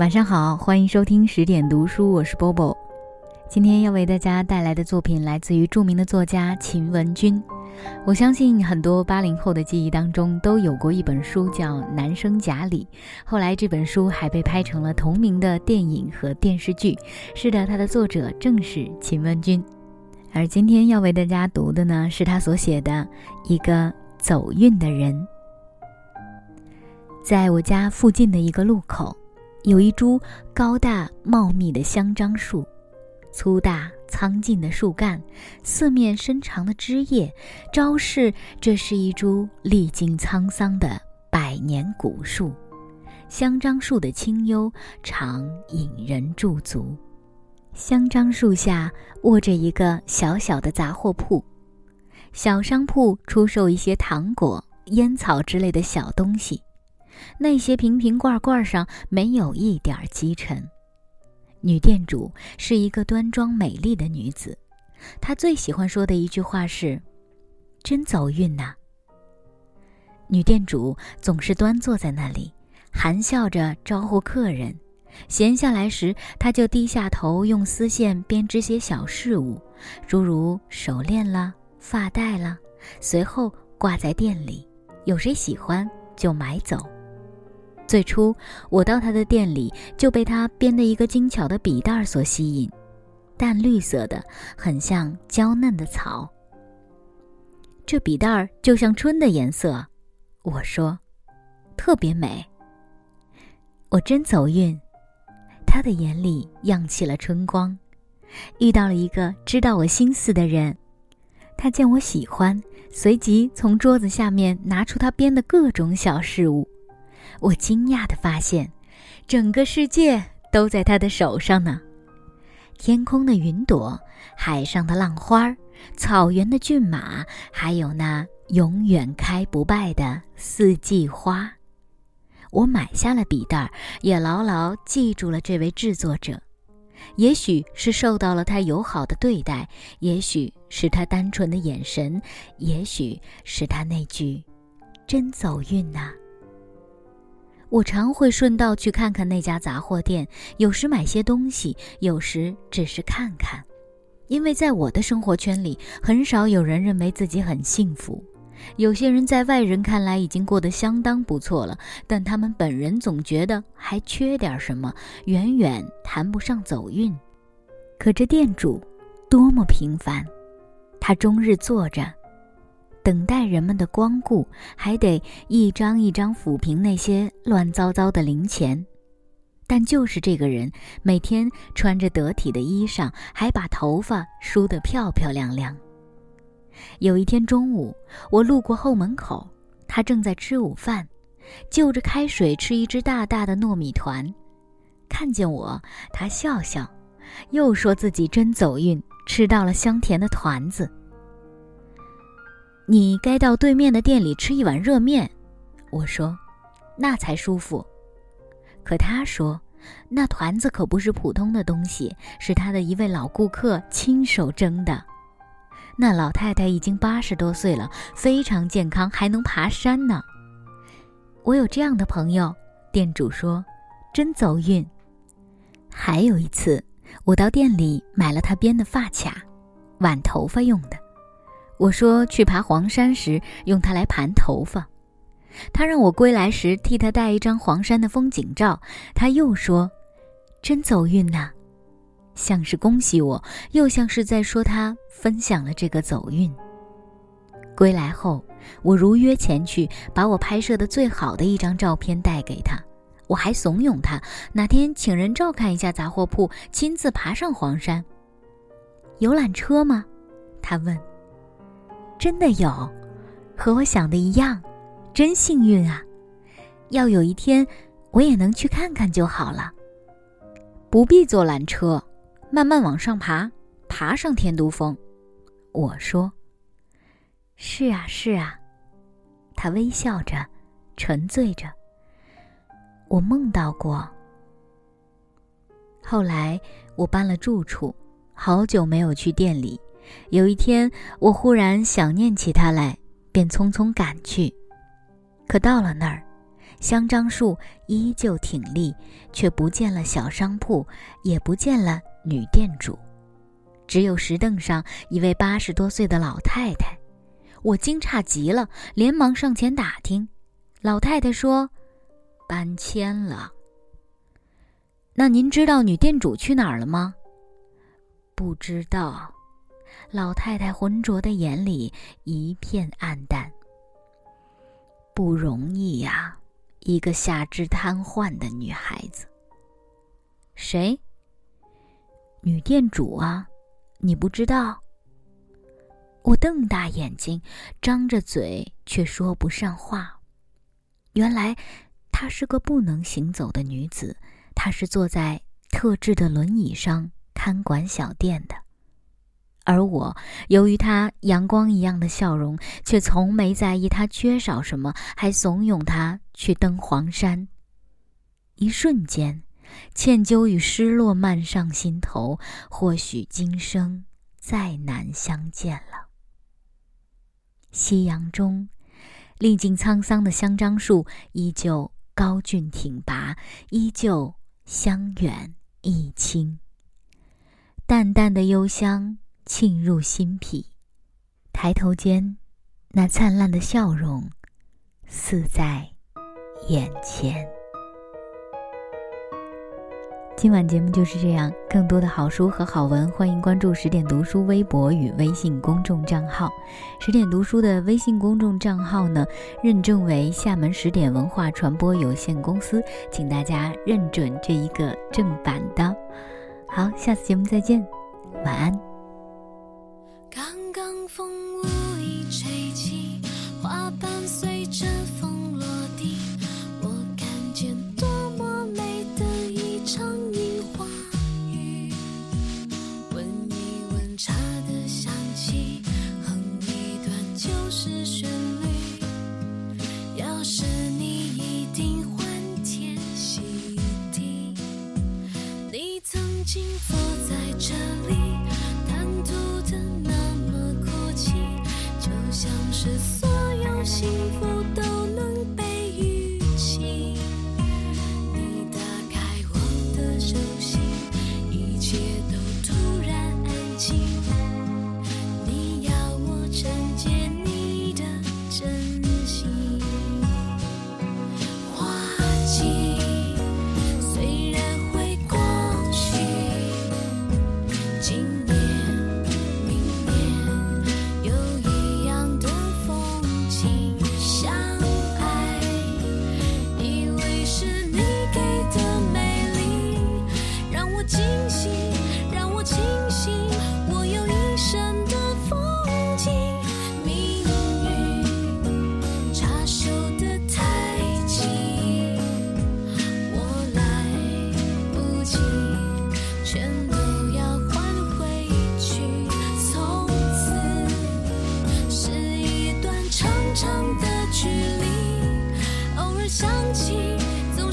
晚上好，欢迎收听十点读书，我是 Bobo。今天要为大家带来的作品来自于著名的作家秦文君。我相信很多八零后的记忆当中都有过一本书叫《男生甲里》，后来这本书还被拍成了同名的电影和电视剧。是的，它的作者正是秦文君。而今天要为大家读的呢，是他所写的一个走运的人。在我家附近的一个路口，有一株高大茂密的香樟树，粗大苍劲的树干，四面伸长的枝叶，昭示这是一株历经沧桑的百年古树。香樟树的清幽，常引人驻足。香樟树下卧着一个小小的杂货铺，小商铺出售一些糖果、烟草之类的小东西。那些瓶瓶罐罐上没有一点积尘。女店主是一个端庄美丽的女子，她最喜欢说的一句话是：“真走运呐。”女店主总是端坐在那里，含笑着招呼客人。闲下来时，她就低下头，用丝线编织些小事物，诸如手链啦、发带啦，随后挂在店里，有谁喜欢就买走。最初我到他的店里，就被他编的一个精巧的笔袋所吸引，淡绿色的，很像娇嫩的草。这笔袋就像春的颜色，我说，特别美。我真走运。他的眼里漾起了春光，遇到了一个知道我心思的人。他见我喜欢，随即从桌子下面拿出他编的各种小事物。我惊讶地发现，整个世界都在他的手上呢：天空的云朵，海上的浪花，草原的骏马，还有那永远开不败的四季花。我买下了笔袋，也牢牢记住了这位制作者。也许是受到了他友好的对待，也许是他单纯的眼神，也许是他那句“真走运呐”。我常会顺道去看看那家杂货店，有时买些东西，有时只是看看，因为在我的生活圈里，很少有人认为自己很幸福。有些人在外人看来已经过得相当不错了，但他们本人总觉得还缺点什么，远远谈不上走运。可这店主多么平凡，他终日坐着，等待人们的光顾，还得一张一张抚平那些乱糟糟的零钱。但就是这个人，每天穿着得体的衣裳，还把头发梳得漂漂亮亮。有一天中午，我路过后门口，他正在吃午饭，就着开水吃一只大大的糯米团。看见我，他笑笑，又说自己真走运，吃到了香甜的团子。你该到对面的店里吃一碗热面，我说，那才舒服。可他说，那团子可不是普通的东西，是他的一位老顾客亲手蒸的。那老太太已经八十多岁了，非常健康，还能爬山呢。我有这样的朋友，店主说，真走运。还有一次，我到店里买了他编的发卡，挽头发用的。我说去爬黄山时用它来盘头发，他让我归来时替他带一张黄山的风景照。他又说，真走运呐。像是恭喜我，又像是在说他分享了这个走运。归来后，我如约前去，把我拍摄的最好的一张照片带给他。我还怂恿他哪天请人照看一下杂货铺，亲自爬上黄山。游览车吗？他问。真的有，和我想的一样，真幸运啊！要有一天我也能去看看就好了。不必坐缆车。慢慢往上爬，爬上天都峰。我说：“是啊，是啊。”他微笑着，沉醉着。我梦到过。后来我搬了住处，好久没有去店里。有一天，我忽然想念起他来，便匆匆赶去。可到了那儿，香樟树依旧挺立，却不见了小商铺，也不见了女店主，只有石凳上一位八十多岁的老太太。我惊诧极了，连忙上前打听。老太太说：“搬迁了。”那您知道女店主去哪儿了吗？不知道。老太太浑浊的眼里一片暗淡。不容易呀，一个下肢瘫痪的女孩子。谁？女店主啊，你不知道？我瞪大眼睛，张着嘴却说不上话。原来，她是个不能行走的女子。她是坐在特制的轮椅上看管小店的，而我由于他阳光一样的笑容，却从没在意他缺少什么，还怂恿他去登黄山。一瞬间，歉疚与失落漫上心头，或许今生再难相见了。夕阳中，历尽沧桑的香樟树依旧高峻挺拔，依旧。香远益清，淡淡的幽香沁入心脾。抬头间，那灿烂的笑容似在眼前。今晚节目就是这样，更多的好书和好文，欢迎关注十点读书微博与微信公众账号。十点读书的微信公众账号呢，认证为厦门十点文化传播有限公司，请大家认准这一个正版的。好，下次节目再见，晚安。刚刚风无意吹起，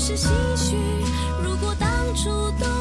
是唏嘘。如果当初多